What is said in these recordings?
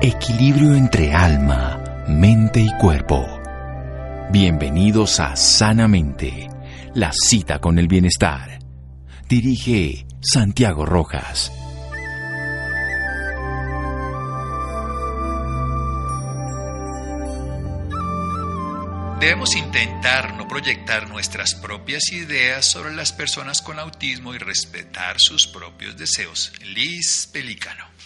Equilibrio entre alma, mente y cuerpo. Bienvenidos a Sanamente, la cita con el bienestar. Dirige Santiago Rojas. Debemos intentar no proyectar nuestras propias ideas sobre las personas con autismo y respetar sus propios deseos. Liz Pelicano.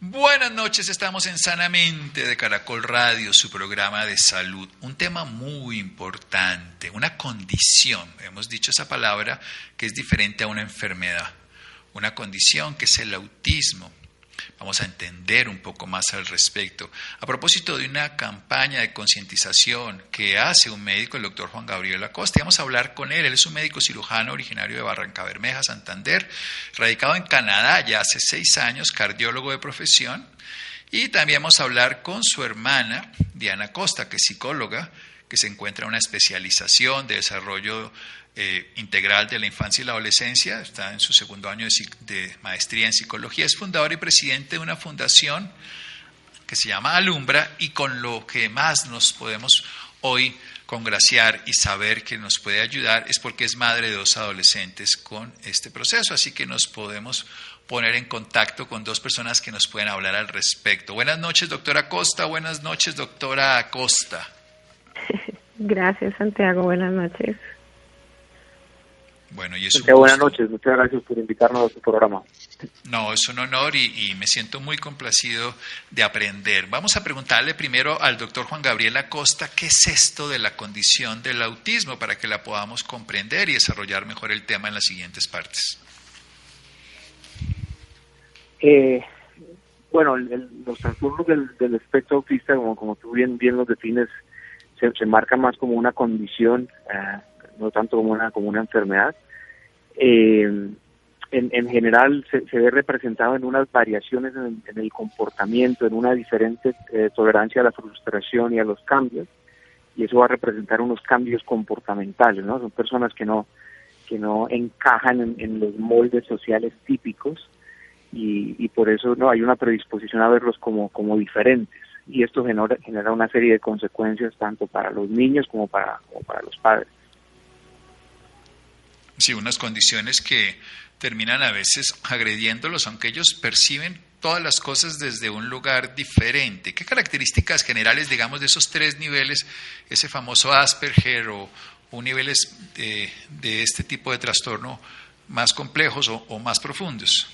Buenas noches, estamos en Sanamente de Caracol Radio, su programa de salud. Un tema muy importante, una condición, hemos dicho esa palabra, que es diferente a una enfermedad. Una condición que es el autismo. Vamos a entender un poco más al respecto. A propósito de una campaña de concientización que hace un médico, el doctor Juan Gabriel Acosta, vamos a hablar con él. Él es un médico cirujano originario de Barranca Bermeja, Santander, radicado en Canadá ya hace seis años, cardiólogo de profesión. Y también vamos a hablar con su hermana, Diana Costa, que es psicóloga, que se encuentra en una especialización de desarrollo eh, integral de la infancia y la adolescencia, está en su segundo año de, maestría en psicología, es fundador y presidente de una fundación que se llama Alumbra y con lo que más nos podemos hoy congraciar y saber que nos puede ayudar es porque es madre de dos adolescentes con este proceso, así que nos podemos poner en contacto con dos personas que nos pueden hablar al respecto. Buenas noches, doctora Costa. Buenas noches, doctora Acosta. Gracias, Santiago. Buenas noches. Bueno, y es buenas noches, muchas gracias por invitarnos a su programa. No, es un honor y, me siento muy complacido de aprender. Vamos a preguntarle primero al doctor Juan Gabriel Acosta qué es esto de la condición del autismo para que la podamos comprender y desarrollar mejor el tema en las siguientes partes. Eh, bueno, los trastornos del, espectro autista, como, como tú bien, bien los defines, se, se marca más como una condición. Eh, no tanto como una, como una enfermedad. Eh, en, en, general se, ve representado en unas variaciones en, el comportamiento, en una diferente eh, tolerancia a la frustración y a los cambios, y eso va a representar unos cambios comportamentales, ¿no? Son personas que no, que no encajan en, los moldes sociales típicos y, y, por eso no hay una predisposición a verlos como, como diferentes. Y esto genera, genera una serie de consecuencias tanto para los niños como para, como para los padres. Sí, unas condiciones que terminan a veces agrediéndolos, aunque ellos perciben todas las cosas desde un lugar diferente. ¿Qué características generales, digamos, de esos tres niveles, ese famoso Asperger o, niveles de, este tipo de trastorno más complejos o, más profundos?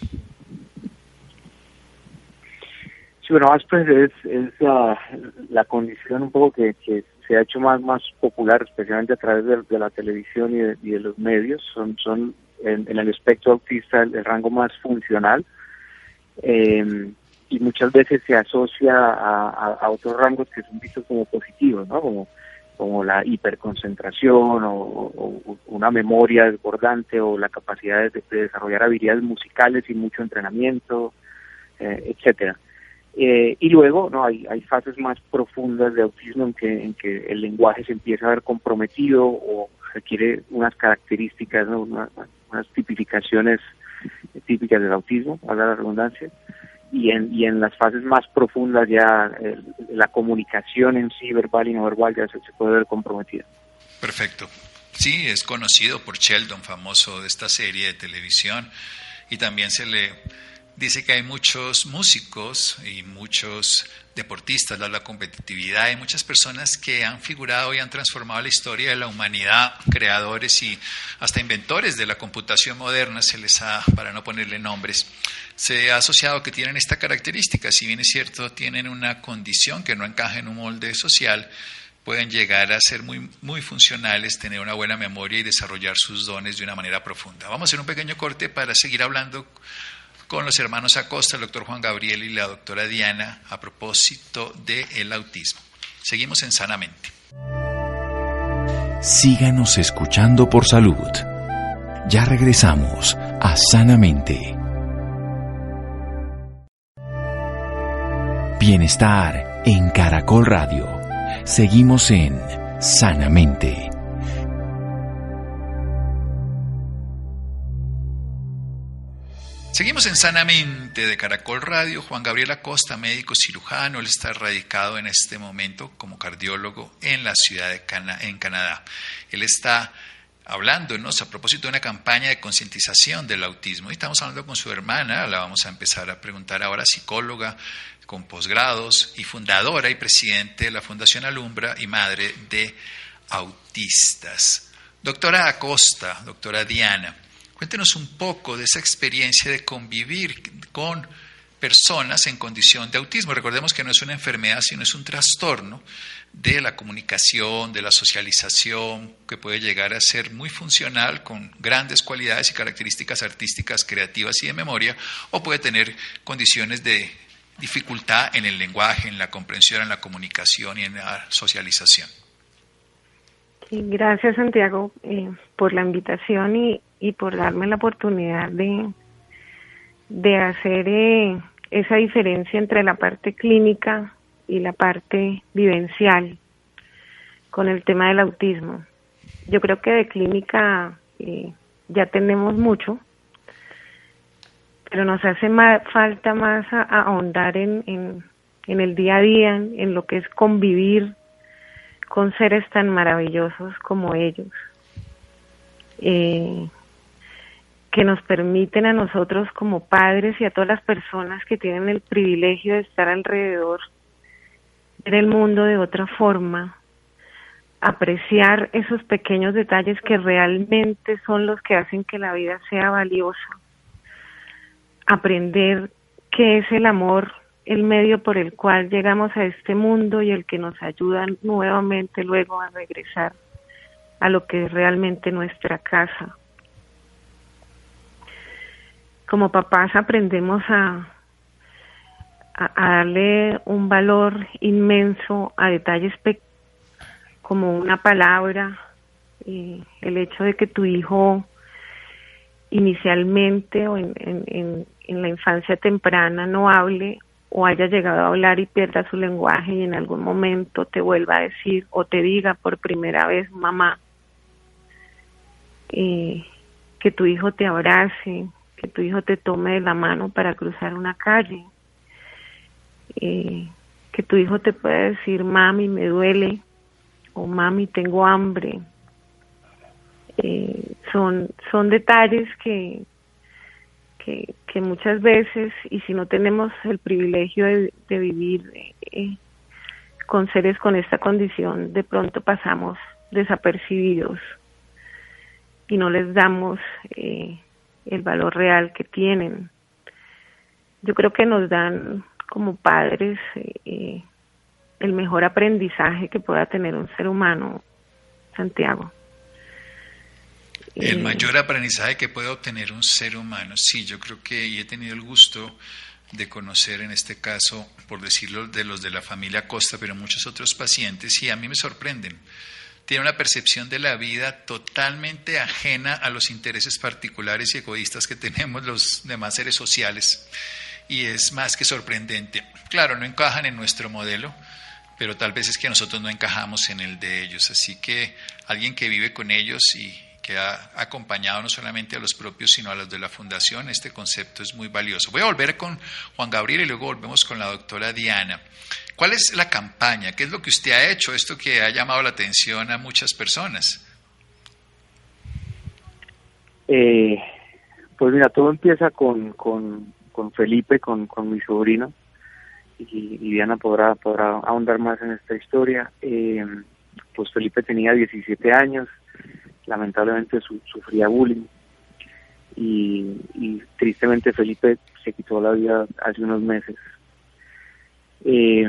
Sí, bueno, Asperger es, la, condición un poco que se ha hecho más más popular, especialmente a través de, la televisión y de, los medios. Son, son en, el espectro autista el, rango más funcional eh, y muchas veces se asocia a, otros rangos que son vistos como positivos, ¿no? Como, como la hiperconcentración o, una memoria desbordante o la capacidad de, desarrollar habilidades musicales y mucho entrenamiento, eh, etcétera. Eh, y luego no hay, hay fases más profundas de autismo en que, en que el lenguaje se empieza a ver comprometido o requiere unas características, unas, tipificaciones típicas del autismo, a la redundancia, y en, y en las fases más profundas ya la comunicación en sí, verbal y no verbal, ya se, se puede ver comprometida. Perfecto. Sí, es conocido por Sheldon, famoso de esta serie de televisión, y también se le dice que hay muchos músicos y muchos deportistas, la, competitividad, hay muchas personas que han figurado y han transformado la historia de la humanidad, creadores y hasta inventores de la computación moderna, se les ha, para no ponerle nombres, se ha asociado que tienen esta característica, si bien es cierto, tienen una condición que no encaja en un molde social, pueden llegar a ser muy, muy funcionales, tener una buena memoria y desarrollar sus dones de una manera profunda. Vamos a hacer un pequeño corte para seguir hablando con los hermanos Acosta, el doctor Juan Gabriel y la doctora Diana a propósito del autismo. Seguimos en Sanamente. Síganos escuchando por salud. Ya regresamos a Sanamente. Bienestar en Caracol Radio. Seguimos en Sanamente. Seguimos en Sanamente de Caracol Radio. Juan Gabriel Acosta, médico cirujano, él está radicado en este momento como cardiólogo en la ciudad de Canadá. Él está hablándonos a propósito de una campaña de concientización del autismo. Y estamos hablando con su hermana, la vamos a empezar a preguntar ahora, psicóloga con posgrados y fundadora y presidente de la Fundación Alumbra y madre de autistas. Doctora Acosta, doctora Diana, Cuéntenos un poco de esa experiencia de convivir con personas en condición de autismo. Recordemos que no es una enfermedad, sino es un trastorno de la comunicación, de la socialización, que puede llegar a ser muy funcional con grandes cualidades y características artísticas, creativas y de memoria, o puede tener condiciones de dificultad en el lenguaje, en la comprensión, en la comunicación y en la socialización. Gracias Santiago eh, por la invitación y, y por darme la oportunidad de, de hacer eh, esa diferencia entre la parte clínica y la parte vivencial con el tema del autismo. Yo creo que de clínica eh, ya tenemos mucho, pero nos hace falta más ahondar en, en, en, el día a día, en lo que es convivir con seres tan maravillosos como ellos. Eh, que nos permiten a nosotros como padres y a todas las personas que tienen el privilegio de estar alrededor, ver el mundo de otra forma, apreciar esos pequeños detalles que realmente son los que hacen que la vida sea valiosa, aprender qué es el amor, el medio por el cual llegamos a este mundo y el que nos ayuda nuevamente luego a regresar a lo que es realmente nuestra casa como papás aprendemos a, darle un valor inmenso a detalles como una palabra, y el hecho de que tu hijo inicialmente o en, la infancia temprana no hable o haya llegado a hablar y pierda su lenguaje y en algún momento te vuelva a decir o te diga por primera vez mamá, eh, que tu hijo te abrace, que tu hijo te tome de la mano para cruzar una calle, eh, que tu hijo te pueda decir, mami, me duele, o mami, tengo hambre. Eh, son, son detalles que, que, muchas veces, y si no tenemos el privilegio de, vivir eh, con seres con esta condición, de pronto pasamos desapercibidos y no les damos eh, el valor real que tienen. Yo creo que nos dan como padres eh, el mejor aprendizaje que pueda tener un ser humano, Santiago. El eh, mayor aprendizaje que puede obtener un ser humano, sí, yo creo que y he tenido el gusto de conocer en este caso, por decirlo, de los de la familia Costa, pero muchos otros pacientes, y a mí me sorprenden tiene una percepción de la vida totalmente ajena a los intereses particulares y egoístas que tenemos los demás seres sociales. Y es más que sorprendente. Claro, no encajan en nuestro modelo, pero tal vez es que nosotros no encajamos en el de ellos. Así que alguien que vive con ellos y que ha acompañado no solamente a los propios, sino a los de la fundación, este concepto es muy valioso. Voy a volver con Juan Gabriel y luego volvemos con la doctora Diana. ¿Cuál es la campaña? ¿Qué es lo que usted ha hecho? Esto que ha llamado la atención a muchas personas. Eh, pues mira, todo empieza con, con, Felipe, con, con mi sobrino, y, Diana podrá, podrá ahondar más en esta historia. Eh, pues Felipe tenía 17 años, lamentablemente sufría bullying, y, tristemente Felipe se quitó la vida hace unos meses eh,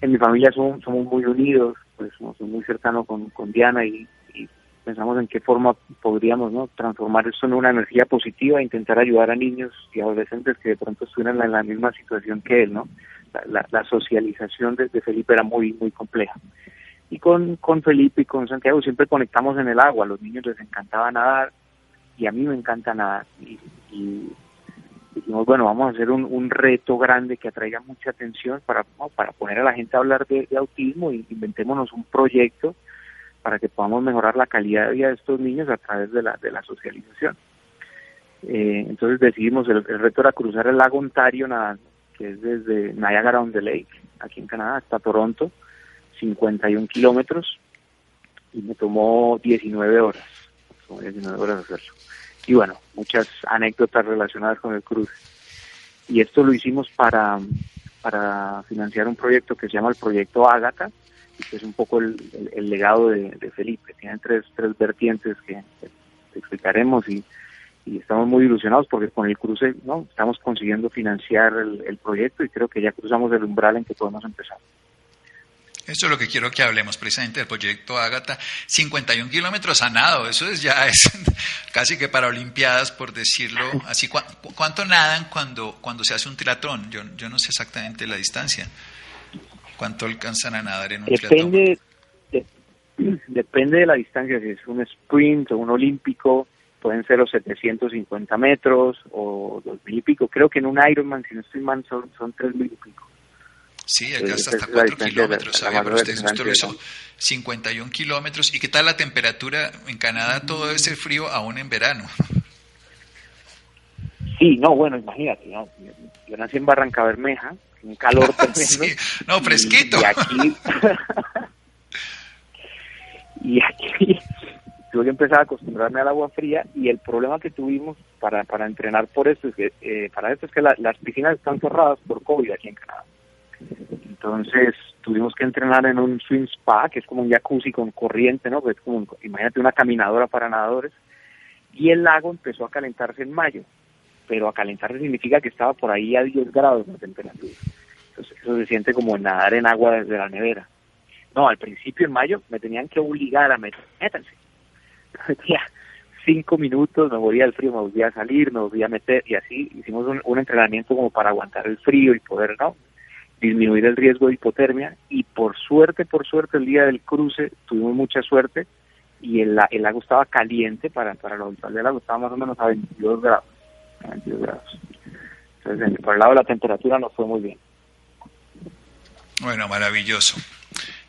en mi familia somos, somos muy unidos, pues somos muy cercanos con, con Diana y, pensamos en qué forma podríamos ¿no? transformar esto en una energía positiva e intentar ayudar a niños y adolescentes que de pronto estuvieran en la misma situación que él, ¿no? La, la, socialización desde Felipe era muy, muy compleja. Y con, con Felipe y con Santiago siempre conectamos en el agua, a los niños les encantaba nadar y a mí me encanta nadar. Y, y dijimos, bueno, vamos a hacer un, reto grande que atraiga mucha atención para, para poner a la gente a hablar de, autismo y inventémonos un proyecto para que podamos mejorar la calidad de vida de estos niños a través de la, de la socialización. Eh, entonces decidimos, el, reto era cruzar el lago Ontario, que es desde Niagara on the Lake, aquí en Canadá, hasta Toronto, 51 kilómetros, y me tomó 19 horas, tomó 19 horas hacerlo. Y bueno, muchas anécdotas relacionadas con el cruce. Y esto lo hicimos para, para financiar un proyecto que se llama el Proyecto Ágata, y que es un poco el, legado de, Felipe. Tienen tres, tres vertientes que explicaremos y, estamos muy ilusionados porque con el cruce no estamos consiguiendo financiar el, proyecto y creo que ya cruzamos el umbral en que podemos empezar. Eso es lo que quiero que hablemos precisamente del proyecto Ágata. 51 kilómetros a nado, eso es ya es casi que para Olimpiadas, por decirlo así. ¿Cuánto nadan cuando, cuando se hace un triatlón? Yo, yo no sé exactamente la distancia. ¿Cuánto alcanzan a nadar en un Depende, depende de la distancia, si es un sprint o un olímpico, pueden ser los 750 metros o 2000 y pico. Creo que en un Ironman, si no estoy mal, son, son 3000 y pico. Sí, acá está hasta 4 kilómetros. Pero ustedes justo eso, 51 kilómetros. ¿Y qué tal la temperatura en Canadá? Todo ese frío aún en verano. Sí, no, bueno, imagínate, ¿no? yo nací en Barranca Bermeja, un calor tremendo. no, fresquito. y aquí y aquí tuve que empezar a acostumbrarme al agua fría y el problema que tuvimos para, para entrenar por esto es que eh, para esto es que las piscinas están cerradas por COVID aquí en Canadá. Entonces tuvimos que entrenar en un swim spa, que es como un jacuzzi con corriente, ¿no? Pues imagínate una caminadora para nadadores. Y el lago empezó a calentarse en mayo, pero a calentarse significa que estaba por ahí a 10 grados la temperatura. Entonces eso se siente como nadar en agua desde la nevera. No, al principio en mayo me tenían que obligar a meter, métanse. Metía cinco minutos, me volvía al frío, me volvía a salir, me volvía a meter y así hicimos un, entrenamiento como para aguantar el frío y poder, ¿no? Disminuir el riesgo de hipotermia y por suerte, por suerte el día del cruce tuvimos mucha suerte y el, el lago estaba caliente para, para la habitual del lago, estaba más o menos a 22 grados. A 22 grados. Entonces, por el lado de la temperatura nos fue muy bien. Bueno, maravilloso.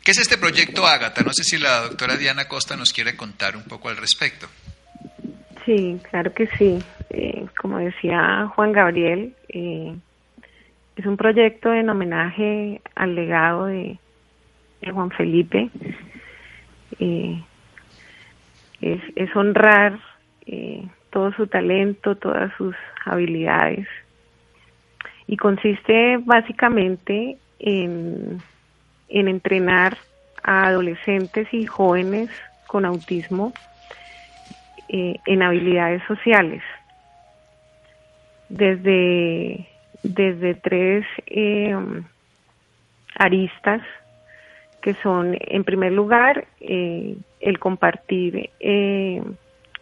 ¿Qué es este proyecto Ágata? No sé si la doctora Diana Costa nos quiere contar un poco al respecto. Sí, claro que sí. Eh, como decía Juan Gabriel, eh, es un proyecto en homenaje al legado de, Juan Felipe. Eh, es, honrar todo su talento, todas sus habilidades. Y consiste básicamente en en entrenar a adolescentes y jóvenes con autismo eh, en habilidades sociales. Desde, desde tres eh, aristas que son, en primer lugar, eh, el compartir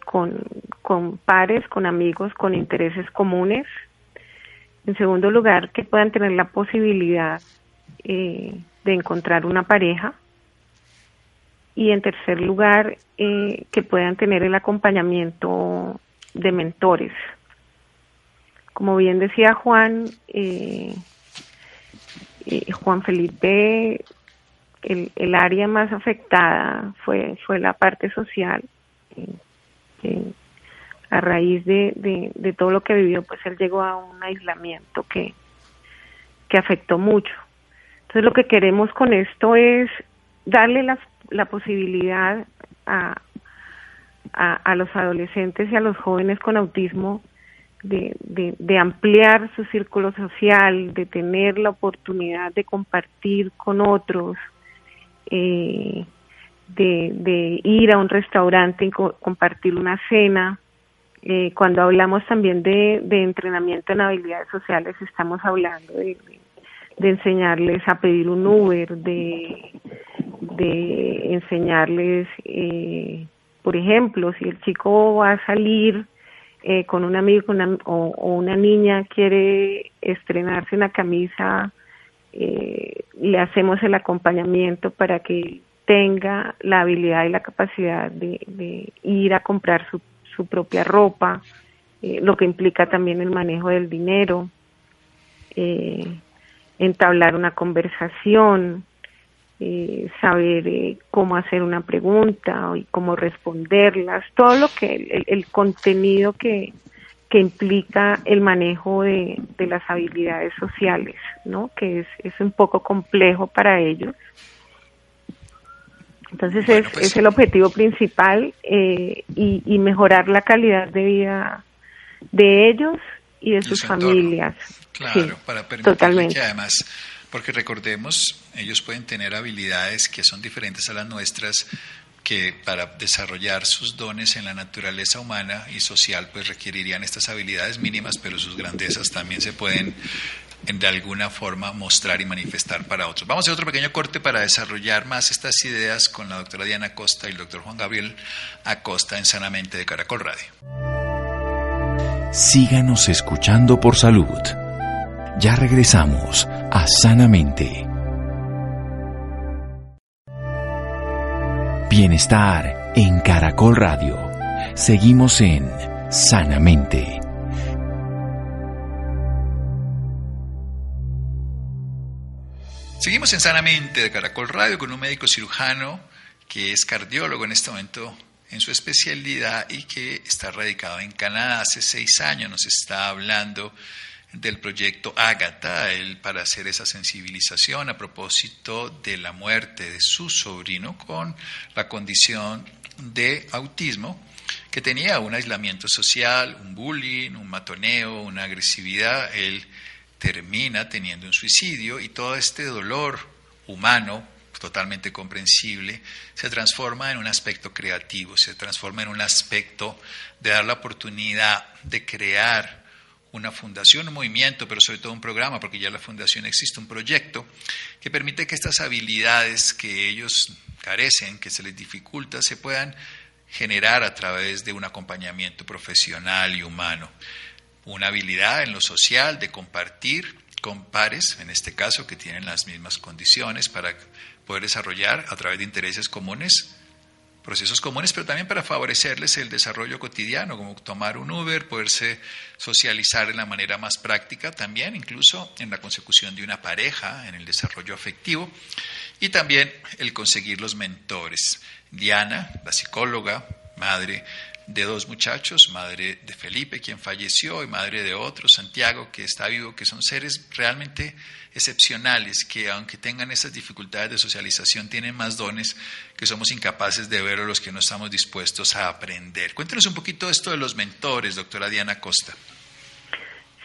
con, con pares, con amigos, con intereses comunes. En segundo lugar, que puedan tener la posibilidad de encontrar una pareja. Y en tercer lugar, eh, que puedan tener el acompañamiento de mentores. Como bien decía Juan, eh, eh, Juan Felipe, el, área más afectada fue, fue la parte social. a raíz de, de, de, todo lo que vivió, pues él llegó a un aislamiento que, que afectó mucho. Entonces lo que queremos con esto es darle la, la posibilidad a, a, los adolescentes y a los jóvenes con autismo de, de, ampliar su círculo social, de tener la oportunidad de compartir con otros, eh, de, ir a un restaurante y compartir una cena. Eh, cuando hablamos también de, de entrenamiento en habilidades sociales, estamos hablando de, de enseñarles a pedir un Uber, de, de enseñarles, eh, por ejemplo, si el chico va a salir eh, con un amigo o, una niña quiere estrenarse una camisa, eh, le hacemos el acompañamiento para que tenga la habilidad y la capacidad de, de ir a comprar su, su propia ropa, eh, lo que implica también el manejo del dinero. Eh, entablar una conversación, eh, saber eh, cómo hacer una pregunta y cómo responderlas, todo lo que el, contenido que, que implica el manejo de, las habilidades sociales, ¿no? Que es, es un poco complejo para ellos. Entonces es, pues es, el objetivo principal eh, y, mejorar la calidad de vida de ellos y de sus familias. Claro, para permitir que además, porque recordemos, ellos pueden tener habilidades que son diferentes a las nuestras, que para desarrollar sus dones en la naturaleza humana y social, pues requerirían estas habilidades mínimas, pero sus grandezas también se pueden de alguna forma mostrar y manifestar para otros. Vamos a hacer otro pequeño corte para desarrollar más estas ideas con la doctora Diana Acosta y el doctor Juan Gabriel Acosta en Sanamente de Caracol Radio. Síganos escuchando por salud. Ya regresamos a Sanamente. Bienestar en Caracol Radio. Seguimos en Sanamente. Seguimos en Sanamente de Caracol Radio con un médico cirujano que es cardiólogo en este momento en su especialidad y que está radicado en Canadá. Hace seis años nos está hablando del proyecto Ágata, para hacer esa sensibilización a propósito de la muerte de su sobrino con la condición de autismo, que tenía un aislamiento social, un bullying, un matoneo, una agresividad. Él termina teniendo un suicidio y todo este dolor humano totalmente comprensible, se transforma en un aspecto creativo, se transforma en un aspecto de dar la oportunidad de crear una fundación, un movimiento, pero sobre todo un programa, porque ya la fundación existe, un proyecto que permite que estas habilidades que ellos carecen, que se les dificulta, se puedan generar a través de un acompañamiento profesional y humano. Una habilidad en lo social de compartir con pares, en este caso, que tienen las mismas condiciones para poder desarrollar a través de intereses comunes procesos comunes, pero también para favorecerles el desarrollo cotidiano, como tomar un Uber, poderse socializar de la manera más práctica, también incluso en la consecución de una pareja, en el desarrollo afectivo, y también el conseguir los mentores. Diana, la psicóloga, madre de dos muchachos, madre de Felipe, quien falleció, y madre de otro, Santiago, que está vivo, que son seres realmente excepcionales, que aunque tengan esas dificultades de socialización, tienen más dones que somos incapaces de ver o los que no estamos dispuestos a aprender. Cuéntenos un poquito esto de los mentores, doctora Diana Costa.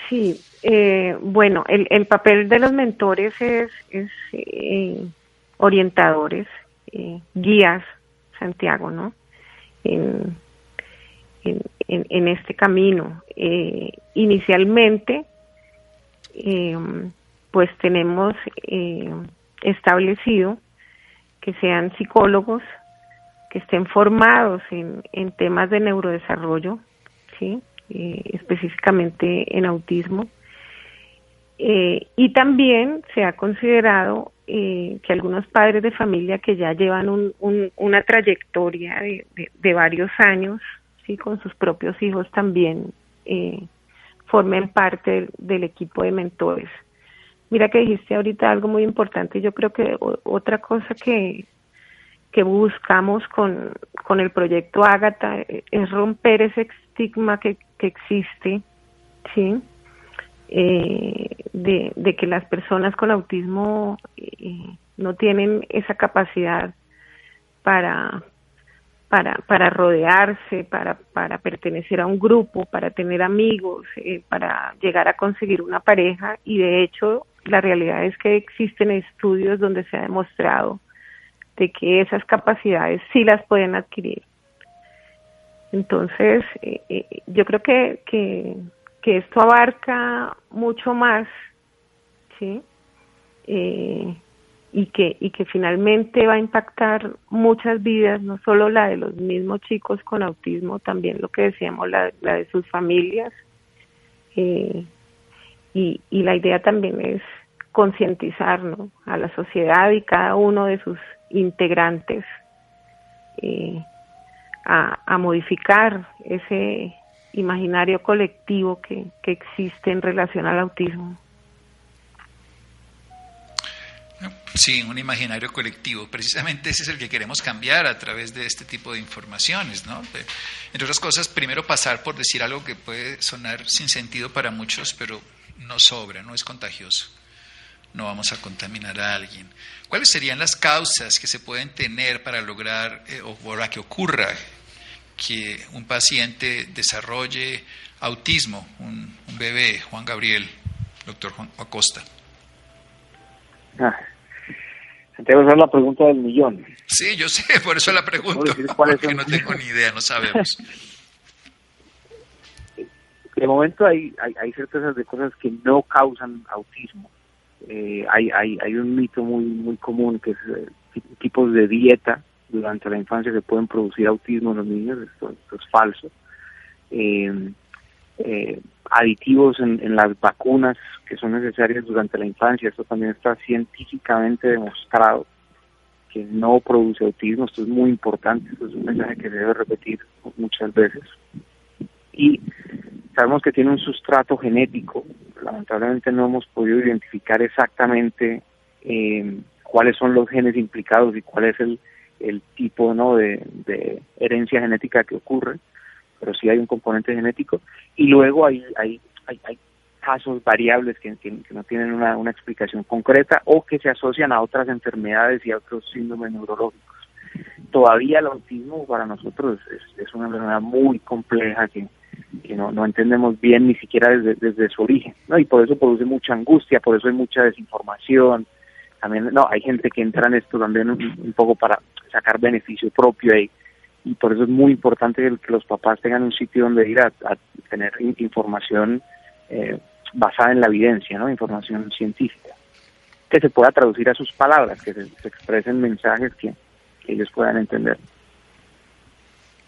Sí, eh, bueno, el, papel de los mentores es, eh, orientadores, eh, guías, Santiago, ¿no? En, este camino. Eh, inicialmente, eh, pues tenemos eh, establecido que sean psicólogos que estén formados en, en temas de neurodesarrollo, ¿sí? específicamente en autismo. y también se ha considerado que algunos padres de familia que ya llevan un, una trayectoria de, de varios años sí, con sus propios hijos también eh, formen parte del, equipo de mentores. Mira que dijiste ahorita algo muy importante. Yo creo que otra cosa que, que buscamos con, con el proyecto Ágata es romper ese estigma que, que existe, ¿sí? Eh, de, de, que las personas con autismo eh, no tienen esa capacidad para, para, para rodearse, para, para pertenecer a un grupo, para tener amigos, eh, para llegar a conseguir una pareja y de hecho la realidad es que existen estudios donde se ha demostrado de que esas capacidades sí las pueden adquirir. Entonces, eh, eh, yo creo que, que, que, esto abarca mucho más, ¿sí? Eh, y que, y que finalmente va a impactar muchas vidas, no solo la de los mismos chicos con autismo, también lo que decíamos, la, de sus familias. Eh, y, y la idea también es concientizar a la sociedad y cada uno de sus integrantes eh, a, a modificar ese imaginario colectivo que, que existe en relación al autismo. Sí, un imaginario colectivo. Precisamente ese es el que queremos cambiar a través de este tipo de informaciones, ¿no? entre otras cosas, primero pasar por decir algo que puede sonar sin sentido para muchos, pero no sobra, no es contagioso. No vamos a contaminar a alguien. ¿Cuáles serían las causas que se pueden tener para lograr eh, o para que ocurra que un paciente desarrolle autismo, un, bebé, Juan Gabriel, doctor Juan Acosta? Ah, Esa es la pregunta del millón. Sí, yo sé, por eso la pregunto, porque no tengo ni idea, no sabemos. De momento hay, hay, hay certezas de cosas que no causan autismo. Eh, hay, hay, hay un mito muy, muy común que es eh, tipos de dieta durante la infancia que pueden producir autismo en los niños, esto, es falso. Eh, eh, aditivos en, las vacunas que son necesarias durante la infancia, esto también está científicamente demostrado que no produce autismo, esto es muy importante, esto es un mensaje que se debe repetir muchas veces. Y sabemos que tiene un sustrato genético, lamentablemente no hemos podido identificar exactamente eh, cuáles son los genes implicados y cuál es el, el tipo ¿no? de herencia genética que ocurre, pero sí hay un componente genético. Y luego hay, hay, hay, hay casos variables que, que, no tienen una, una, explicación concreta o que se asocian a otras enfermedades y a otros síndromes neurológicos. Todavía el autismo para nosotros es, es una enfermedad muy compleja que, que no, no entendemos bien ni siquiera desde, desde su origen, ¿no? Y por eso produce mucha angustia, por eso hay mucha desinformación. También, no, hay gente que entra en esto también un, poco para sacar beneficio propio y, y por eso es muy importante que, los papás tengan un sitio donde ir a, tener información eh, basada en la evidencia, ¿no? Información científica, que se pueda traducir a sus palabras, que se, expresen mensajes que, que ellos puedan entender.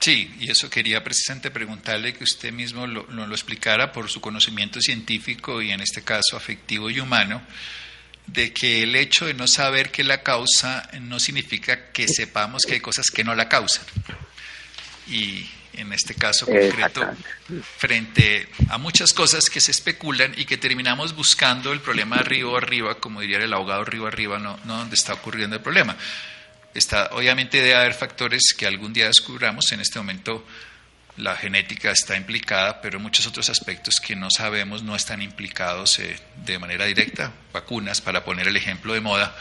Sí, y eso quería precisamente preguntarle que usted mismo lo, lo, explicara por su conocimiento científico y en este caso afectivo y humano, de que el hecho de no saber qué la causa no significa que sepamos que hay cosas que no la causan. Y en este caso concreto, frente a muchas cosas que se especulan y que terminamos buscando el problema arriba arriba, como diría el abogado arriba arriba, no, no donde está ocurriendo el problema. Está, obviamente debe haber factores que algún día descubramos. En este momento la genética está implicada, pero muchos otros aspectos que no sabemos no están implicados eh, de manera directa. Vacunas, para poner el ejemplo de moda,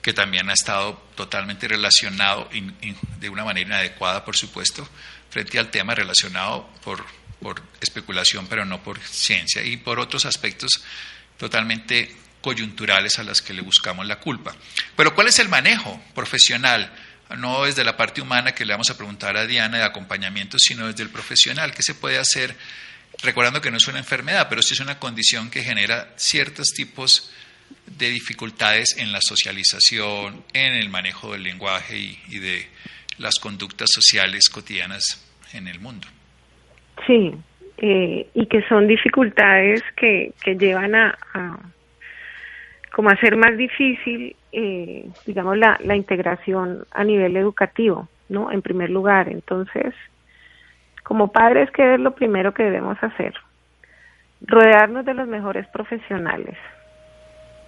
que también ha estado totalmente relacionado de una manera inadecuada, por supuesto, frente al tema relacionado por, por especulación, pero no por ciencia, y por otros aspectos totalmente coyunturales a las que le buscamos la culpa. Pero ¿cuál es el manejo profesional? No desde la parte humana que le vamos a preguntar a Diana de acompañamiento, sino desde el profesional. ¿Qué se puede hacer? Recordando que no es una enfermedad, pero sí es una condición que genera ciertos tipos de dificultades en la socialización, en el manejo del lenguaje y, de las conductas sociales cotidianas en el mundo. Sí, eh, y que son dificultades que, que llevan a, como hacer más difícil, eh, digamos, la, la integración a nivel educativo, ¿no? En primer lugar, entonces, como padres, ¿qué es lo primero que debemos hacer? Rodearnos de los mejores profesionales,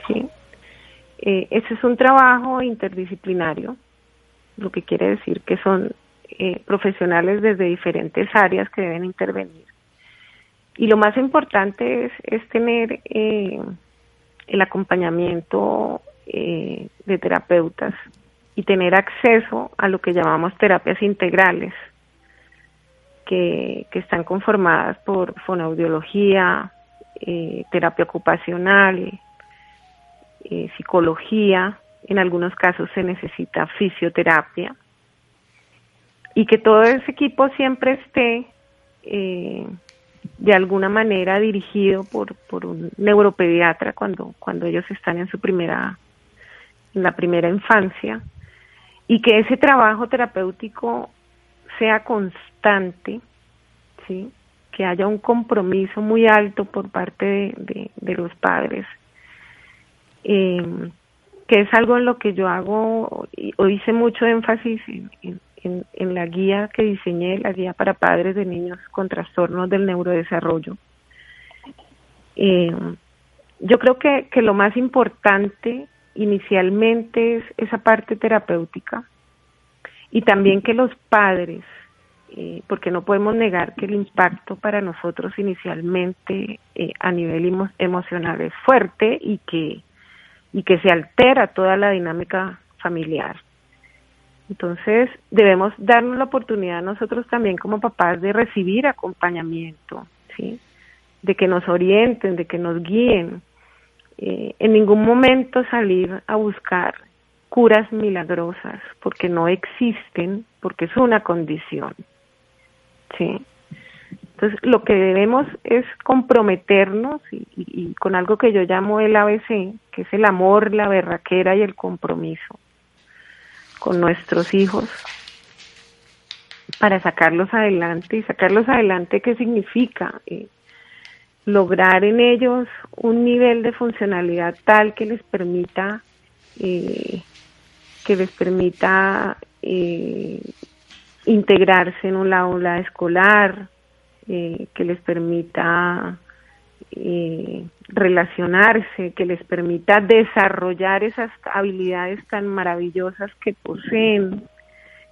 ¿sí? Eh, ese es un trabajo interdisciplinario, lo que quiere decir que son eh, profesionales desde diferentes áreas que deben intervenir. Y lo más importante es, es tener eh, el acompañamiento eh, de terapeutas y tener acceso a lo que llamamos terapias integrales, que, que están conformadas por fonoaudiología, eh, terapia ocupacional, eh, psicología, en algunos casos se necesita fisioterapia, y que todo ese equipo siempre esté eh, de alguna manera dirigido por, por un neuropediatra cuando, cuando ellos están en su primera, la primera infancia, y que ese trabajo terapéutico sea constante, ¿sí? que haya un compromiso muy alto por parte de, de, los padres, eh, que es algo en lo que yo hago o hice mucho énfasis en, la guía que diseñé, la guía para padres de niños con trastornos del neurodesarrollo. Eh, yo creo que, que lo más importante inicialmente es esa parte terapéutica y también que los padres, eh, porque no podemos negar que el impacto para nosotros inicialmente eh, a nivel emocional es fuerte y que, y que se altera toda la dinámica familiar. Entonces debemos darnos la oportunidad nosotros también como papás de recibir acompañamiento, ¿sí? de que nos orienten, de que nos guíen. Eh, en ningún momento salir a buscar curas milagrosas, porque no existen, porque es una condición. ¿sí? Entonces, lo que debemos es comprometernos y, con algo que yo llamo el ABC, que es el amor, la berraquera y el compromiso con nuestros hijos para sacarlos adelante. ¿Y sacarlos adelante qué significa? Eh, lograr en ellos un nivel de funcionalidad tal que les permita eh, que les permita eh, integrarse en un aula escolar, eh, que les permita relacionarse, que les permita desarrollar esas habilidades tan maravillosas que poseen,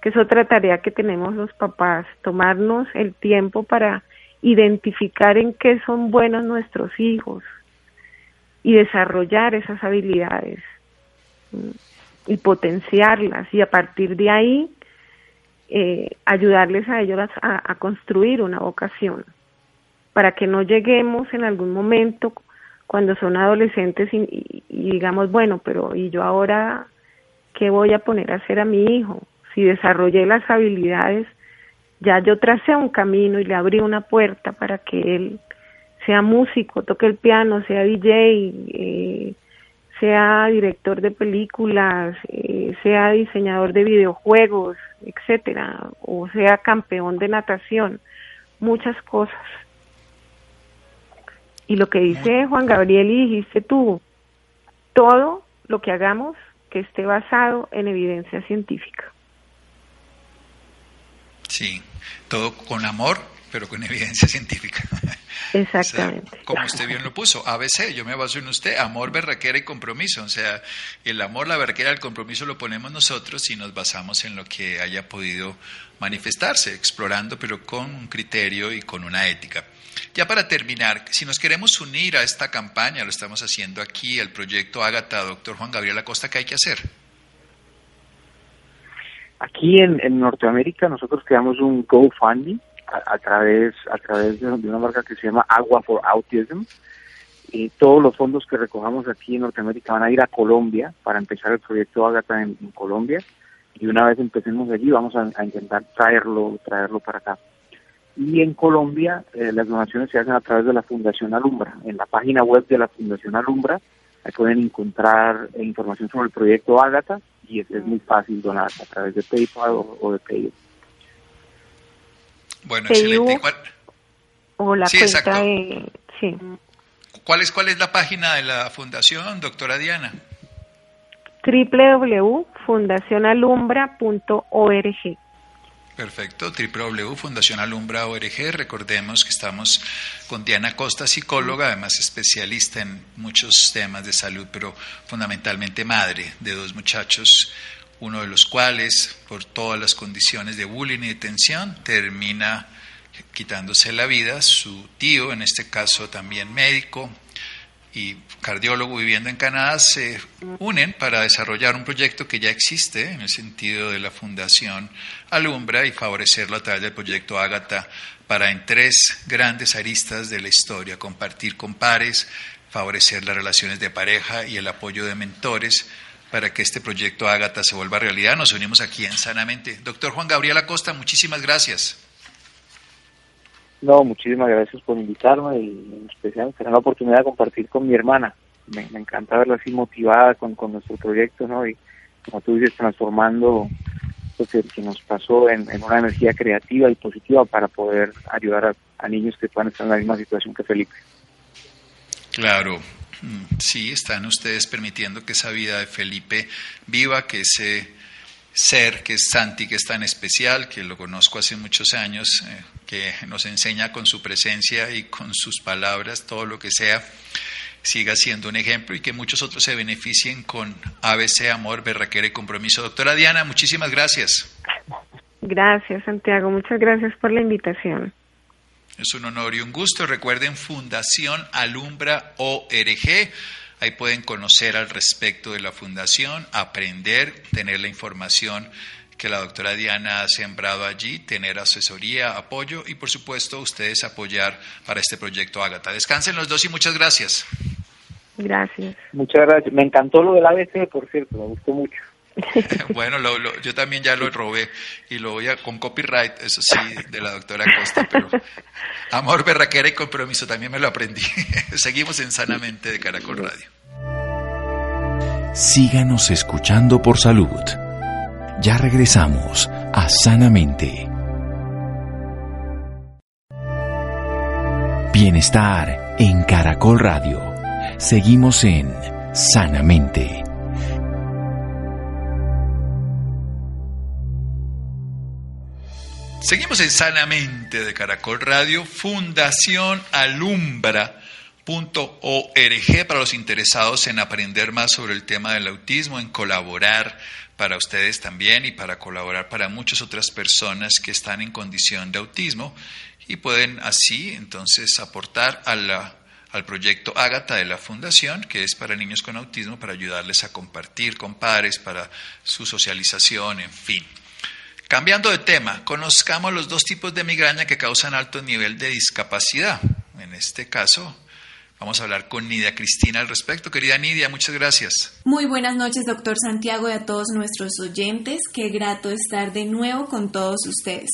que es otra tarea que tenemos los papás, tomarnos el tiempo para identificar en qué son buenos nuestros hijos y desarrollar esas habilidades y potenciarlas y a partir de ahí eh, ayudarles a ellos a, construir una vocación para que no lleguemos en algún momento cuando son adolescentes y, y, digamos bueno pero y yo ahora qué voy a poner a hacer a mi hijo si desarrollé las habilidades ya yo tracé un camino y le abrí una puerta para que él sea músico, toque el piano, sea DJ, eh, sea director de películas, eh, sea diseñador de videojuegos, etcétera, o sea campeón de natación, muchas cosas. Y lo que dice Juan Gabriel y dijiste tú, todo lo que hagamos que esté basado en evidencia científica. Sí, todo con amor, pero con evidencia científica. Exactamente. como usted bien lo puso, ABC, yo me baso en usted, amor, berraquera y compromiso. O sea, el amor, la berraquera, el compromiso lo ponemos nosotros y nos basamos en lo que haya podido manifestarse, explorando, pero con un criterio y con una ética. Ya para terminar, si nos queremos unir a esta campaña, lo estamos haciendo aquí, el proyecto Ágata, doctor Juan Gabriel Acosta, ¿qué hay que hacer? Aquí en, Norteamérica nosotros creamos un GoFundMe a, través a través de, una marca que se llama Agua for Autism. Y todos los fondos que recojamos aquí en Norteamérica van a ir a Colombia para empezar el proyecto Agatha en, Colombia. Y una vez empecemos allí vamos a, intentar traerlo traerlo para acá. Y en Colombia eh, las donaciones se hacen a través de la Fundación Alumbra. En la página web de la Fundación Alumbra ahí pueden encontrar eh, información sobre el proyecto Agatha y es, muy fácil donar a través de PayPal o, de PayPal. Bueno, excelente. O la cuenta de... Sí. ¿Cuál es, ¿Cuál es la página de la fundación, doctora Diana? www.fundacionalumbra.org Perfecto, www.fundacionalumbra.org. Recordemos que estamos con Diana Costa, psicóloga, además especialista en muchos temas de salud, pero fundamentalmente madre de dos muchachos, uno de los cuales, por todas las condiciones de bullying y de tensión, termina quitándose la vida. Su tío, en este caso también médico, y cardiólogo viviendo en Canadá se unen para desarrollar un proyecto que ya existe en el sentido de la Fundación Alumbra y favorecerlo a través del proyecto Ágata para en tres grandes aristas de la historia, compartir con pares, favorecer las relaciones de pareja y el apoyo de mentores para que este proyecto Ágata se vuelva realidad. Nos unimos aquí en Sanamente. Doctor Juan Gabriel Acosta, muchísimas gracias. No, muchísimas gracias por invitarme y en especial tener la oportunidad de compartir con mi hermana. Me, encanta verla así motivada con, nuestro proyecto, ¿no? Y como tú dices, transformando lo que, nos pasó en, una energía creativa y positiva para poder ayudar a, niños que puedan estar en la misma situación que Felipe. Claro, mm, sí, están ustedes permitiendo que esa vida de Felipe viva, que ese ser que es Santi, que es tan especial, que lo conozco hace muchos años, eh, que nos enseña con su presencia y con sus palabras todo lo que sea, siga siendo un ejemplo y que muchos otros se beneficien con ABC, amor, berraquera y compromiso. Doctora Diana, muchísimas gracias. Gracias, Santiago. Muchas gracias por la invitación. Es un honor y un gusto. Recuerden Fundación Alumbra ORG. Ahí pueden conocer al respecto de la fundación, aprender, tener la información que la doctora Diana ha sembrado allí, tener asesoría, apoyo y por supuesto ustedes apoyar para este proyecto Ágata. Descansen los dos y muchas gracias. Gracias. Muchas gracias. Me encantó lo del ABC, por cierto, me gustó mucho. bueno, yo también ya lo robé y lo voy a con copyright, eso sí, de la doctora Costa, pero amor, berraquera y compromiso también me lo aprendí. Seguimos en Sanamente de Caracol Radio. Síganos escuchando por salud. Ya regresamos a Sanamente. Bienestar en Caracol Radio. Seguimos en Sanamente. Seguimos en Sanamente de Caracol Radio, Fundación Alumbra. .org para los interesados en aprender más sobre el tema del autismo, en colaborar para ustedes también y para colaborar para muchas otras personas que están en condición de autismo y pueden así entonces aportar al proyecto Ágata de la Fundación, que es para niños con autismo, para ayudarles a compartir con padres, para su socialización, en fin. Cambiando de tema, conozcamos los dos tipos de migraña que causan alto nivel de discapacidad. En este caso, vamos a hablar con Nidia Cristina al respecto. Querida Nidia, muchas gracias. Muy buenas noches, doctor Santiago, y a todos nuestros oyentes. Qué grato estar de nuevo con todos ustedes.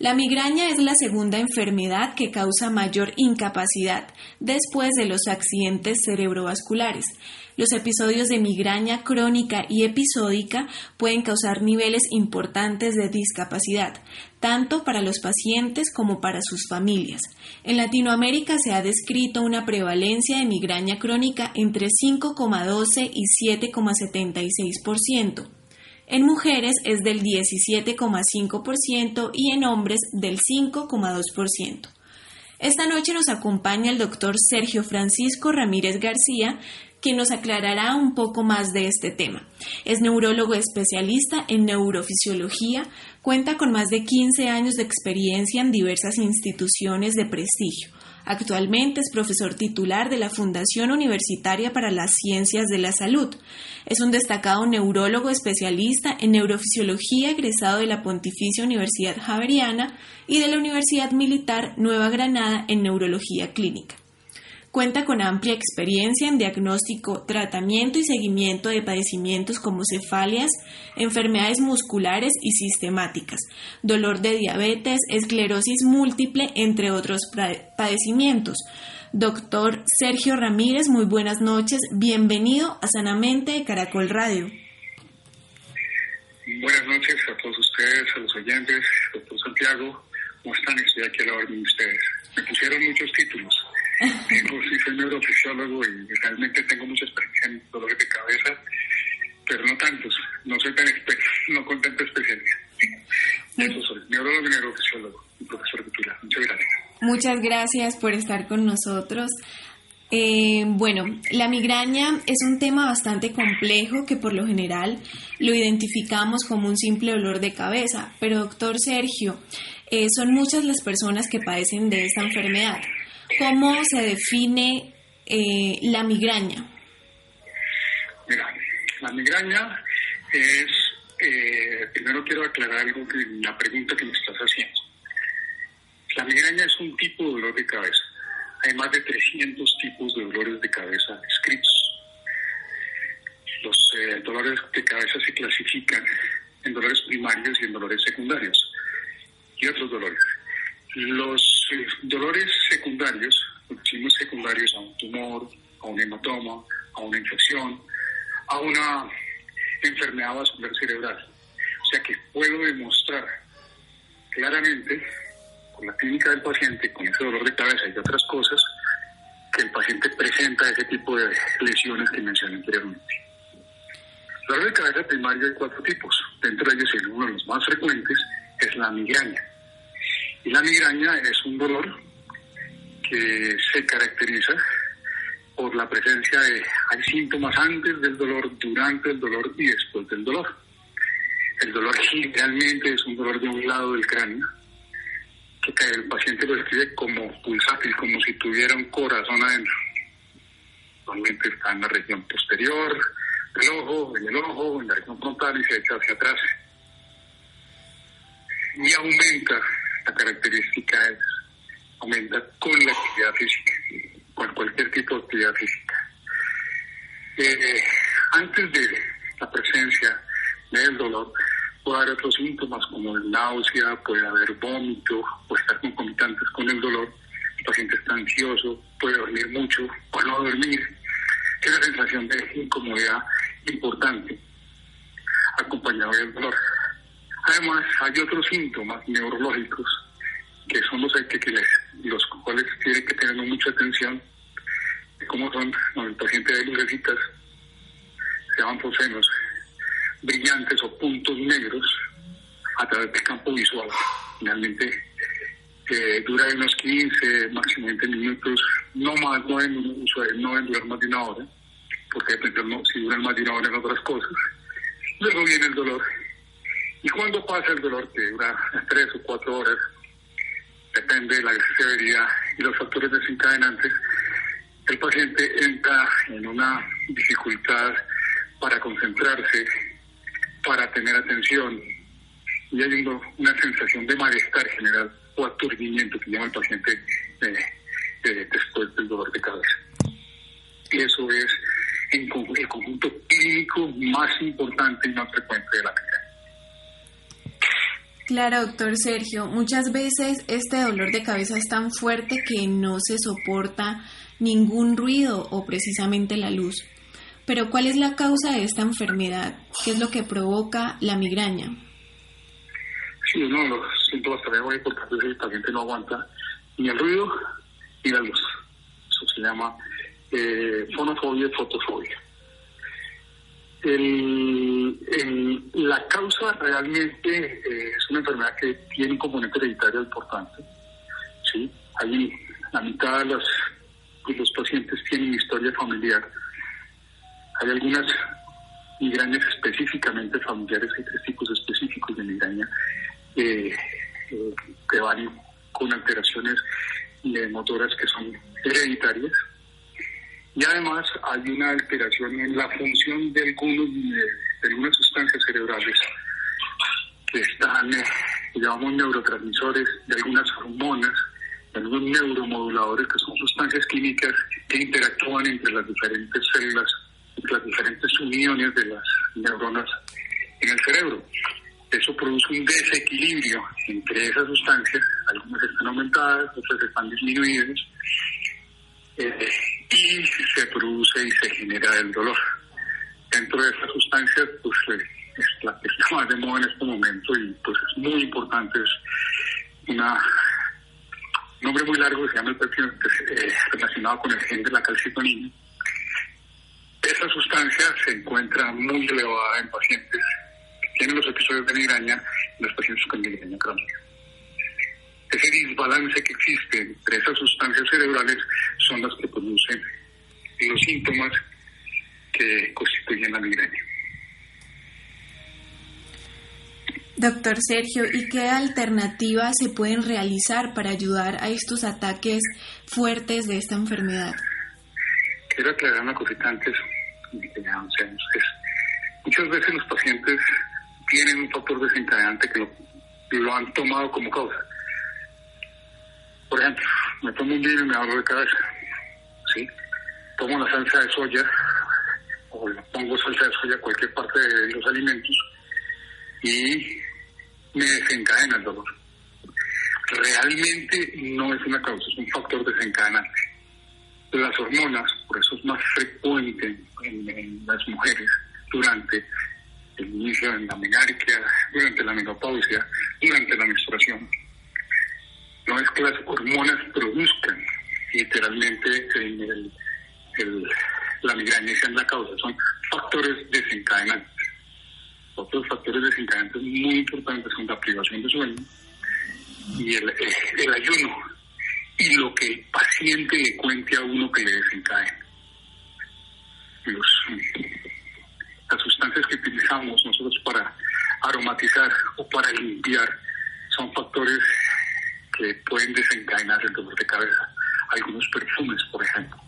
La migraña es la segunda enfermedad que causa mayor incapacidad después de los accidentes cerebrovasculares. Los episodios de migraña crónica y episódica pueden causar niveles importantes de discapacidad, tanto para los pacientes como para sus familias. En Latinoamérica se ha descrito una prevalencia de migraña crónica entre 5,12 y 7,76%. En mujeres es del 17,5% y en hombres del 5,2%. Esta noche nos acompaña el doctor Sergio Francisco Ramírez García, quien nos aclarará un poco más de este tema. Es neurólogo especialista en neurofisiología, cuenta con más de 15 años de experiencia en diversas instituciones de prestigio Actualmente es profesor titular de la Fundación Universitaria para las Ciencias de la Salud. Es un destacado neurólogo especialista en neurofisiología egresado de la Pontificia Universidad Javeriana y de la Universidad Militar Nueva Granada en neurología clínica. Cuenta con amplia experiencia en diagnóstico, tratamiento y seguimiento de padecimientos como cefalias, enfermedades musculares y sistemáticas, dolor de diabetes, esclerosis múltiple, entre otros padecimientos. Doctor Sergio Ramírez, muy buenas noches. Bienvenido a Sanamente de Caracol Radio. Buenas noches a todos ustedes, a los oyentes, doctor Santiago. ¿Cómo están? Estoy aquí a la orden de ustedes. Me pusieron muchos títulos sí, soy neurofisiólogo y realmente tengo mucha experiencia en dolores de cabeza, pero no tantos. No soy tan experto, no con tanta especialidad. Eso soy, neurólogo y neurofisiólogo y profesor titular. Muchas gracias. Muchas gracias por estar con nosotros. Eh, bueno, la migraña es un tema bastante complejo que por lo general lo identificamos como un simple dolor de cabeza, pero doctor Sergio, eh, son muchas las personas que padecen de esta enfermedad. ¿Cómo se define eh, la migraña? Mira, la migraña es, eh, primero quiero aclarar algo que la pregunta que me estás haciendo. La migraña es un tipo de dolor de cabeza. Hay más de 300 tipos de dolores de cabeza descritos. Los eh, dolores de cabeza se clasifican en dolores primarios y en dolores secundarios y otros dolores. Los eh, dolores secundarios, decimos secundarios a un tumor, a un hematoma, a una infección, a una enfermedad vascular cerebral. O sea que puedo demostrar claramente con la clínica del paciente, con ese dolor de cabeza y otras cosas, que el paciente presenta ese tipo de lesiones que mencioné anteriormente. El dolor de cabeza primario hay cuatro tipos. Dentro de ellos, uno de los más frecuentes es la migraña. Y la migraña es un dolor que se caracteriza por la presencia de, hay síntomas antes del dolor, durante el dolor y después del dolor. El dolor generalmente es un dolor de un lado del cráneo, que el paciente lo describe como pulsátil, como si tuviera un corazón adentro. Normalmente está en la región posterior del ojo, en el ojo, en la región frontal y se echa hacia atrás. Y aumenta, la característica es, aumenta con la actividad física, con cualquier tipo de actividad física. Eh, antes de la presencia del dolor, puede haber otros síntomas como náusea, puede haber vómito, puede estar concomitantes con el dolor. El paciente está ansioso, puede dormir mucho o no dormir. Esa sensación de incomodidad importante acompañado del dolor. Además, hay otros síntomas neurológicos que son los que, los cuales tienen que tener mucha atención, como son cuando el paciente de lucecitas, se llaman fosenos, brillantes o puntos negros a través del campo visual. Finalmente eh, dura unos 15, máximo 20 minutos, no más, no deben, no durar más de una hora, porque depende si duran más de una hora en otras cosas. Luego viene el dolor. Y cuando pasa el dolor, que dura tres o cuatro horas, depende de la severidad y los factores desencadenantes, el paciente entra en una dificultad para concentrarse, para tener atención y hay una sensación de malestar general o aturdimiento que llama el paciente eh, eh, después del dolor de cabeza. Y eso es el conjunto clínico más importante y más frecuente de la. Claro, doctor Sergio, muchas veces este dolor de cabeza es tan fuerte que no se soporta ningún ruido o precisamente la luz. Pero ¿cuál es la causa de esta enfermedad? ¿Qué es lo que provoca la migraña? Sí, uno de los síntomas también muy importantes el paciente no aguanta ni el ruido ni la luz. Eso se llama eh, fonofobia y fotofobia. La causa realmente eh, es una enfermedad que tiene un componente hereditario importante. ¿sí? Hay la mitad de los, de los pacientes tienen historia familiar hay algunas migrañas específicamente familiares, hay tres tipos específicos de migraña eh, eh, que van con alteraciones motoras que son hereditarias. Y además hay una alteración en la función de, algunos, de, algunas sustancias cerebrales que están, eh, llamamos neurotransmisores, de algunas hormonas, de algunos neuromoduladores, que son sustancias químicas que interactúan entre las diferentes células las diferentes uniones de las neuronas en el cerebro. Eso produce un desequilibrio entre esas sustancias, algunas están aumentadas, otras están disminuidas, eh, y se produce y se genera el dolor. Dentro de esas sustancias, pues es la que está más de moda en este momento y pues es muy importante, es una un nombre muy largo que se llama el perfil eh, relacionado con el gen de la calcitonina esa sustancia se encuentra muy elevada en pacientes que tienen los episodios de migraña y los pacientes con migraña crónica. Ese desbalance que existe entre esas sustancias cerebrales son las que producen los síntomas que constituyen la migraña. Doctor Sergio, ¿y qué alternativas se pueden realizar para ayudar a estos ataques fuertes de esta enfermedad? Quiero aclarar una cosita antes tenía 11 años. Es, muchas veces los pacientes tienen un factor desencadenante que lo, han tomado como causa. Por ejemplo, me tomo un vino y me abro de cabeza. ¿sí? Tomo la salsa de soya o le pongo salsa de soya a cualquier parte de los alimentos y me desencadena el dolor. Realmente no es una causa, es un factor desencadenante las hormonas, por eso es más frecuente en, las mujeres durante el inicio de la menarquia, durante la menopausia, durante la menstruación. No es que las hormonas produzcan literalmente la migraña sean la causa, son factores desencadenantes. Otros factores desencadenantes muy importantes son la privación de sueño y el, el ayuno y lo que el paciente le cuente a uno que le desencadena. las sustancias que utilizamos nosotros para aromatizar o para limpiar son factores que pueden desencadenar el dolor de cabeza. Algunos perfumes, por ejemplo.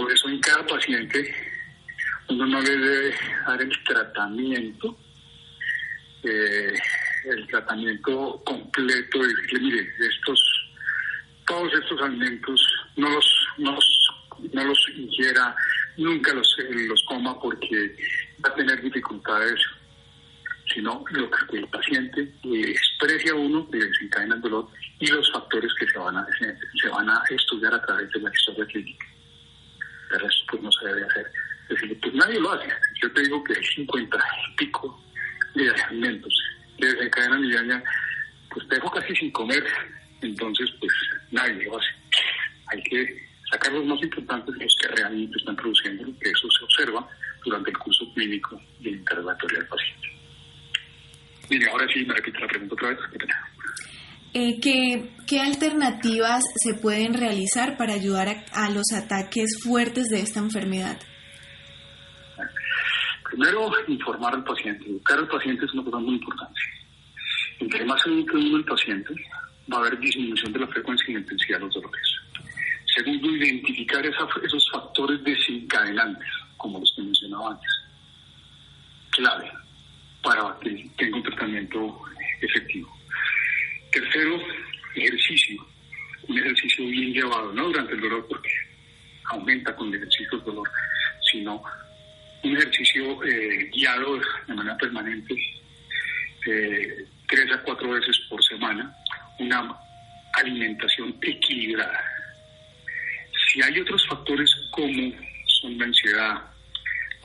Por eso en cada paciente uno no le debe dar el tratamiento, eh, el tratamiento completo, y decirle, mire, estos, todos estos alimentos no los, no no los ingiera, nunca los, los coma porque va a tener dificultades sino lo que el paciente le expresa a uno le desencadena el dolor y los factores que se van a, se van a estudiar a través de la historia clínica. Eso pues no se debe hacer. Es decir, pues nadie lo hace. Yo te digo que hay 50 y pico de alimentos que desencadenan migraña, pues te dejo casi sin comer, entonces pues nadie lo hace. Hay que sacar los más importantes, los que realmente están produciendo, que eso se observa durante el curso clínico y el interrogatorio del paciente. Mire, ahora sí me repite la pregunta otra vez. Eh, ¿qué, ¿Qué alternativas se pueden realizar para ayudar a, los ataques fuertes de esta enfermedad? Primero, informar al paciente. Educar al paciente es una cosa muy importante. Entre más eduque uno el paciente, va a haber disminución de la frecuencia y la intensidad de los dolores. Segundo, identificar esos factores desencadenantes, como los que mencionaba antes. Clave para que tenga un tratamiento efectivo. Tercero, ejercicio. Un ejercicio bien llevado, no durante el dolor porque aumenta con el ejercicio el dolor, sino un ejercicio eh, guiado de manera permanente, eh, tres a cuatro veces por semana, una alimentación equilibrada. Si hay otros factores como son la ansiedad,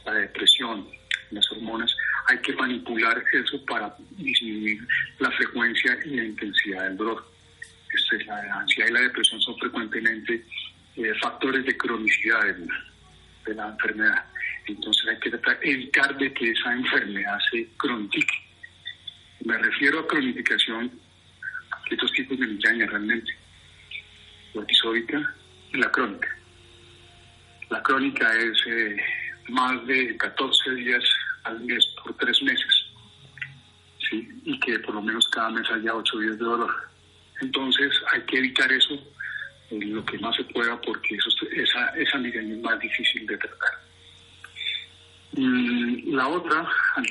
la depresión, las hormonas, hay que manipular eso para disminuir la frecuencia y la intensidad del dolor. Este, la ansiedad y la depresión son frecuentemente eh, factores de cronicidad de, la enfermedad. Entonces hay que tratar evitar de que esa enfermedad se cronifique. Me refiero a cronificación de estos tipos de migraña realmente. La episódica y la crónica. La crónica es eh, más de 14 días al mes por tres meses, ¿sí? y que por lo menos cada mes haya ocho días de dolor. Entonces hay que evitar eso en lo que más se pueda porque eso, esa, esa migraña es más difícil de tratar. Mm, la otra,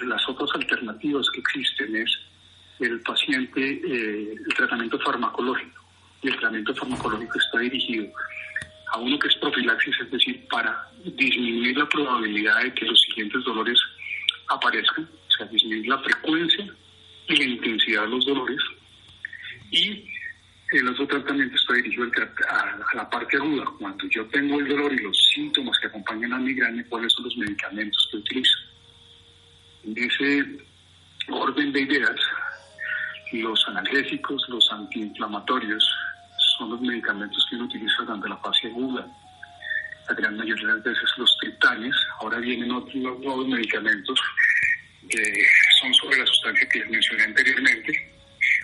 las otras alternativas que existen es el paciente, eh, el tratamiento farmacológico. Y el tratamiento farmacológico está dirigido a uno que es profilaxis, es decir, para disminuir la probabilidad de que los siguientes dolores aparezcan, o sea, disminuir la frecuencia y la intensidad de los dolores. Y el otro tratamiento está dirigido a, la parte aguda. Cuando yo tengo el dolor y los síntomas que acompañan a la migraña, ¿cuáles son los medicamentos que utilizo? En ese orden de ideas, los analgésicos, los antiinflamatorios, son los medicamentos que uno utiliza durante la fase aguda la gran mayoría de las veces los triptanes, ahora vienen otros nuevos medicamentos que son sobre la sustancia que les mencioné anteriormente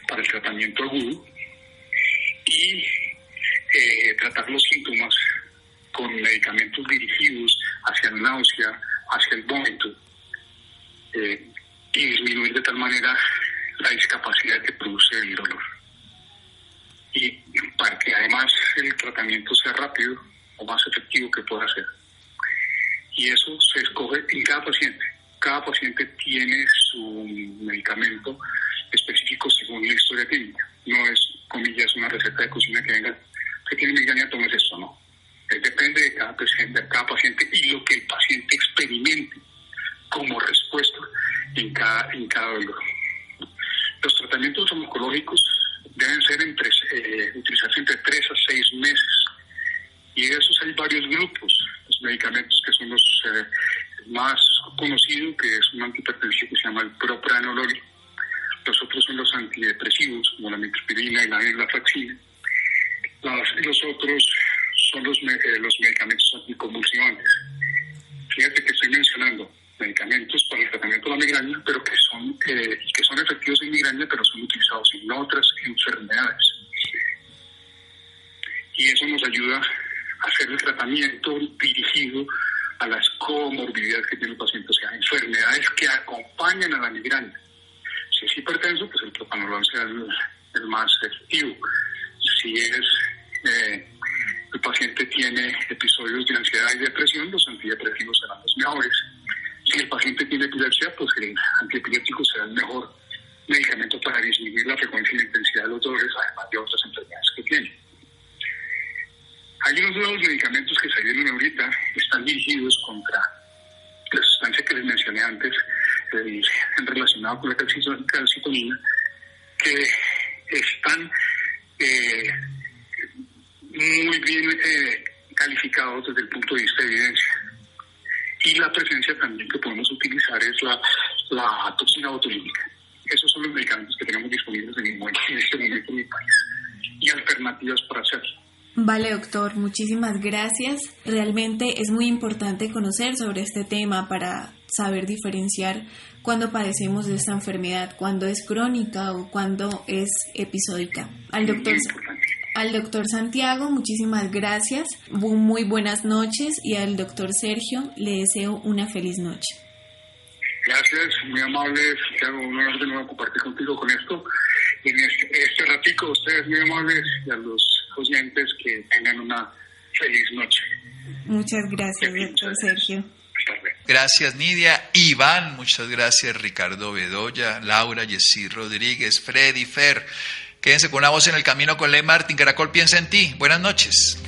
para el tratamiento agudo y eh, tratar los síntomas con medicamentos dirigidos hacia la náusea, hacia el vómito eh, y disminuir de tal manera la discapacidad que produce el dolor. Y para que además el tratamiento sea rápido, más efectivo que pueda ser. Y eso se escoge en cada paciente. Cada paciente tiene su medicamento específico según la historia clínica. No es, comillas, una receta de cocina que venga, que tiene migraña, tomes esto, no. depende de cada paciente, de cada paciente y lo que el paciente experimente como respuesta en cada, en cada dolor. Los tratamientos oncológicos deben ser entre, eh, utilizarse entre 3 a 6 meses y de esos hay varios grupos. Los medicamentos que son los eh, más conocidos, que es un antihipertensivo que se llama el propranolol. Los otros son los antidepresivos, como la mitospirina y la venlafaxina. Los otros son los, eh, los medicamentos anticonvulsivantes. Fíjate que estoy mencionando medicamentos para el tratamiento de la migraña, pero que son, eh, que son efectivos en migraña, pero son utilizados en otras enfermedades. Y eso nos ayuda hacer el tratamiento dirigido a las comorbilidades que tiene el paciente, o sea, enfermedades que acompañan a la migraña. Si es hipertenso, pues el propanolol sea el, más efectivo. Si eh, el paciente tiene episodios de ansiedad y depresión, los antidepresivos serán los mejores. Si el paciente tiene epilepsia, pues el antiepiléptico será el mejor medicamento para disminuir la frecuencia y la intensidad de los dolores, además de otras enfermedades que tiene. Hay unos nuevos medicamentos que salieron ahorita, están dirigidos contra la sustancia que les mencioné antes, eh, relacionado con la calcitonina, que están eh, muy bien eh, calificados desde el punto de vista de evidencia. Y la presencia también que podemos utilizar es la, la toxina botulínica. Esos son los medicamentos que tenemos disponibles en, en este momento en mi país y alternativas para hacerlo. Vale, doctor, muchísimas gracias. Realmente es muy importante conocer sobre este tema para saber diferenciar cuando padecemos de esta enfermedad, cuando es crónica o cuando es episódica. Al doctor, al doctor Santiago, muchísimas gracias, muy buenas noches y al doctor Sergio le deseo una feliz noche. Gracias, muy amable, Santiago, un honor de nuevo compartir contigo con esto. En este, este ratico, ustedes muy amables y a los oyentes que tengan una feliz noche. Muchas gracias, doctor Sergio. Gracias, Nidia. Iván, muchas gracias, Ricardo Bedoya, Laura, Yesí Rodríguez, Freddy, Fer. Quédense con una voz en el camino con Ley Martín. Caracol piensa en ti. Buenas noches.